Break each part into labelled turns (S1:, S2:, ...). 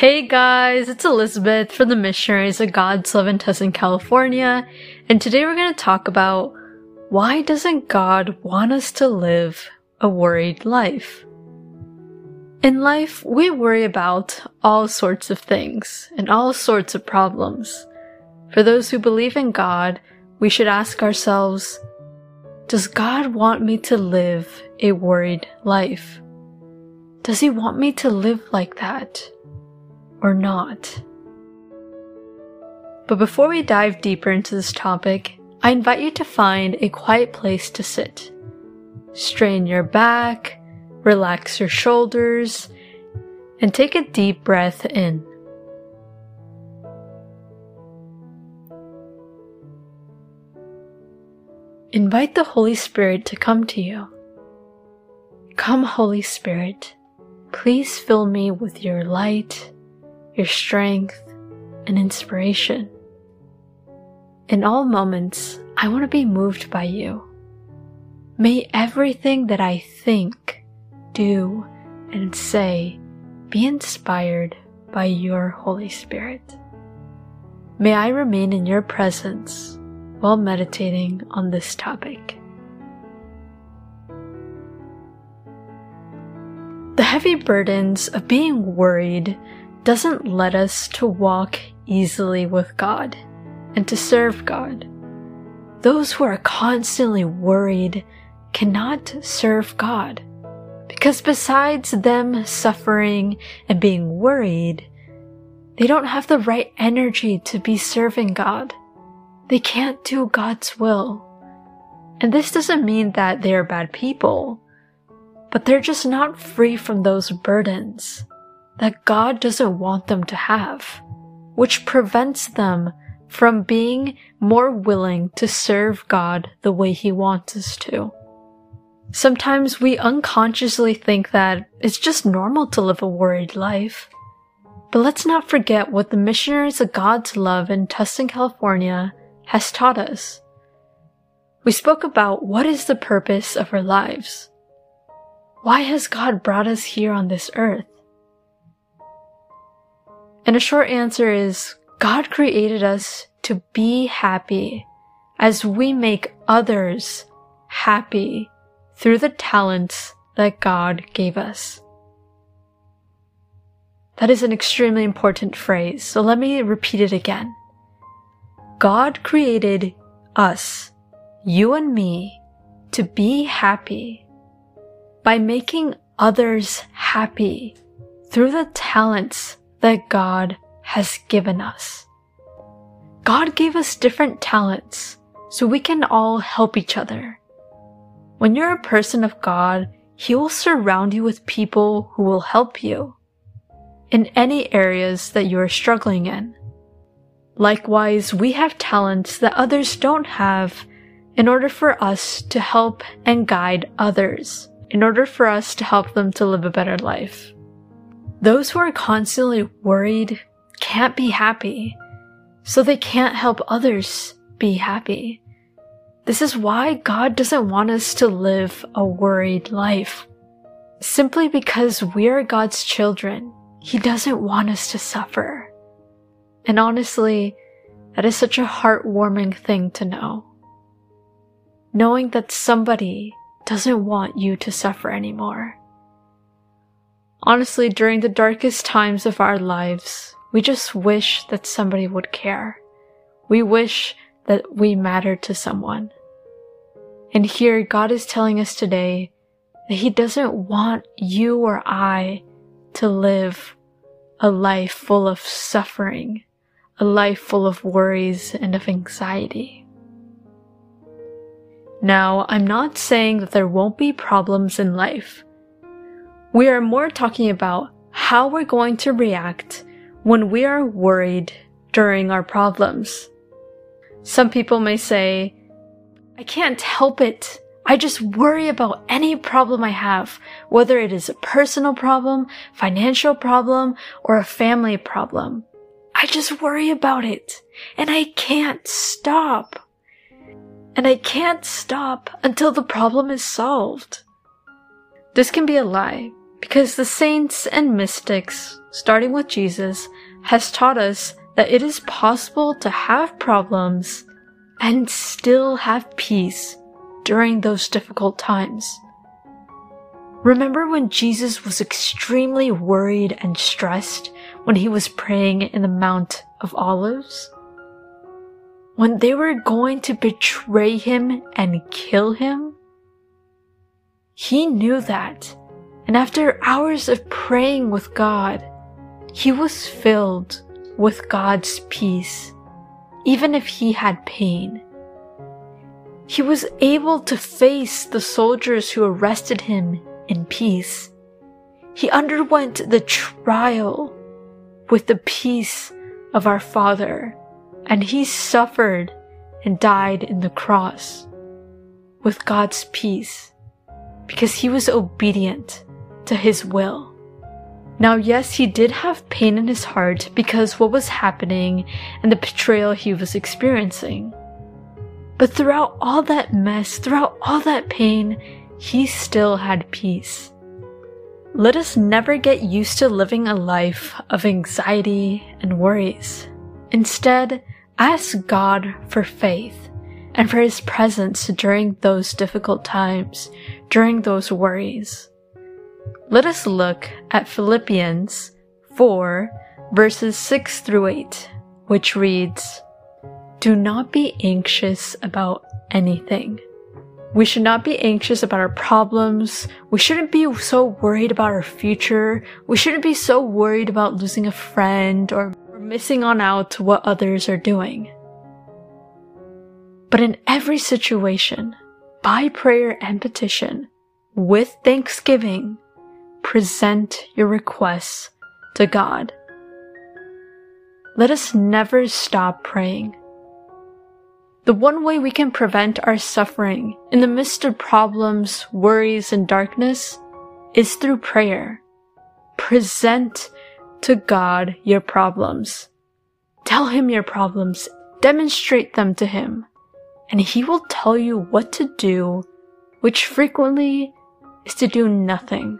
S1: Hey guys, it's Elizabeth from the Missionaries of God's Love in Tustin, California, and today we're going to talk about why doesn't God want us to live a worried life? In life, we worry about all sorts of things and all sorts of problems. For those who believe in God, we should ask ourselves, does God want me to live a worried life? Does He want me to live like that? Or not. But before we dive deeper into this topic, I invite you to find a quiet place to sit. Strain your back, relax your shoulders, and take a deep breath in. Invite the Holy Spirit to come to you. Come, Holy Spirit, please fill me with your light your strength, and inspiration. In all moments, I want to be moved by you. May everything that I think, do, and say be inspired by your Holy Spirit. May I remain in your presence while meditating on this topic. The heavy burdens of being worried doesn't let us to walk easily with God and to serve God. Those who are constantly worried cannot serve God because besides them suffering and being worried, they don't have the right energy to be serving God. They can't do God's will. And this doesn't mean that they are bad people, but they're just not free from those burdens that God doesn't want them to have, which prevents them from being more willing to serve God the way He wants us to. Sometimes we unconsciously think that it's just normal to live a worried life. But let's not forget what the missionaries of God's love in Tustin, California has taught us. We spoke about what is the purpose of our lives. Why has God brought us here on this earth? And a short answer is God created us to be happy as we make others happy through the talents that God gave us. That is an extremely important phrase, so let me repeat it again. God created us, you and me, to be happy by making others happy through the talents that God has given us. God gave us different talents so we can all help each other. When you're a person of God, He will surround you with people who will help you in any areas that you are struggling in. Likewise, we have talents that others don't have in order for us to help and guide others, in order for us to help them to live a better life. Those who are constantly worried can't be happy, so they can't help others be happy. This is why God doesn't want us to live a worried life. Simply because we are God's children, He doesn't want us to suffer. And honestly, that is such a heartwarming thing to know. Knowing that somebody doesn't want you to suffer anymore. Honestly, during the darkest times of our lives, we just wish that somebody would care. We wish that we mattered to someone. And here, God is telling us today that He doesn't want you or I to live a life full of suffering, a life full of worries and of anxiety. Now, I'm not saying that there won't be problems in life. We are more talking about how we're going to react when we are worried during our problems. Some people may say, I can't help it. I just worry about any problem I have, whether it is a personal problem, financial problem, or a family problem. I just worry about it, and I can't stop. And I can't stop until the problem is solved. This can be a lie Because the saints and mystics, starting with Jesus, has taught us that it is possible to have problems and still have peace during those difficult times. Remember when Jesus was extremely worried and stressed when he was praying in the Mount of Olives? When they were going to betray him and kill him? He knew that, and after hours of praying with God, he was filled with God's peace, even if he had pain. He was able to face the soldiers who arrested him in peace. He underwent the trial with the peace of our Father, and he suffered and died in the cross with God's peace because he was obedient to his will. Now, yes, he did have pain in his heart because what was happening and the betrayal he was experiencing. But throughout all that mess, throughout all that pain, he still had peace. Let us never get used to living a life of anxiety and worries. Instead, ask God for faith and for His presence during those difficult times, during those worries. Let us look at Philippians 4 verses 6 through 8, which reads, Do not be anxious about anything we should not be anxious about our problems. We shouldn't be so worried about our future. We shouldn't be so worried about losing a friend or missing on out to what others are doing. But in every situation, by prayer and petition, with thanksgiving, present your requests to God. Let us never stop praying. The one way we can prevent our suffering in the midst of problems, worries, and darkness is through prayer. Present to God your problems. Tell Him your problems. Demonstrate them to Him. And He will tell you what to do, which frequently is to do nothing.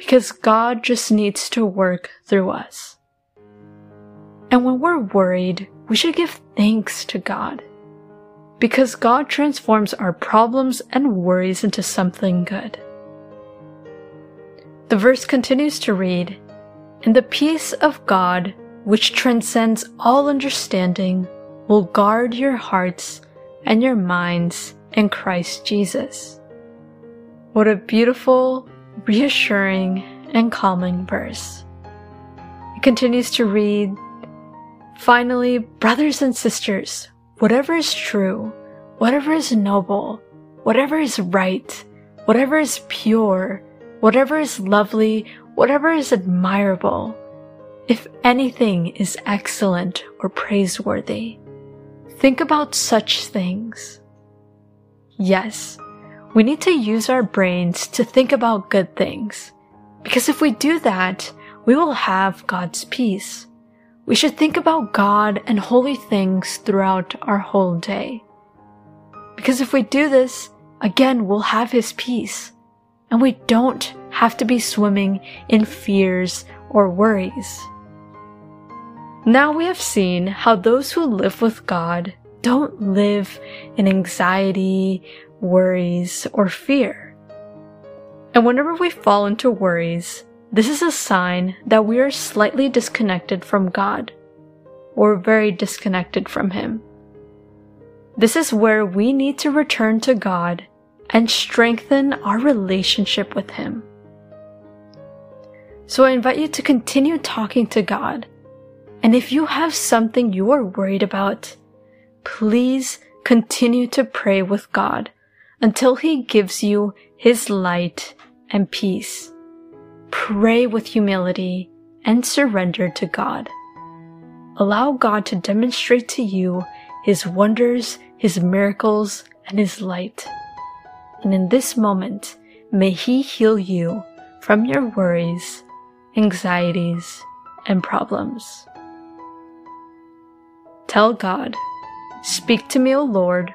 S1: Because God just needs to work through us. And when we're worried, we should give thanks to God. Because God transforms our problems and worries into something good. The verse continues to read, And the peace of God, which transcends all understanding, will guard your hearts and your minds in Christ Jesus. What a beautiful, reassuring, and calming verse. It continues to read, Finally, brothers and sisters, whatever is true, whatever is noble, whatever is right, whatever is pure, whatever is lovely, whatever is admirable, if anything is excellent or praiseworthy, think about such things. Yes, we need to use our brains to think about good things, because if we do that, we will have God's peace. We should think about God and holy things throughout our whole day. Because if we do this, again, we'll have His peace. And we don't have to be swimming in fears or worries. Now we have seen how those who live with God don't live in anxiety, worries, or fear. And whenever we fall into worries, this is a sign that we are slightly disconnected from God, or very disconnected from Him. This is where we need to return to God and strengthen our relationship with Him. So I invite you to continue talking to God. And if you have something you are worried about, please continue to pray with God until He gives you His light and peace pray with humility, and surrender to God. Allow God to demonstrate to you His wonders, His miracles, and His light. And in this moment, may He heal you from your worries, anxieties, and problems. Tell God, Speak to me, O Lord,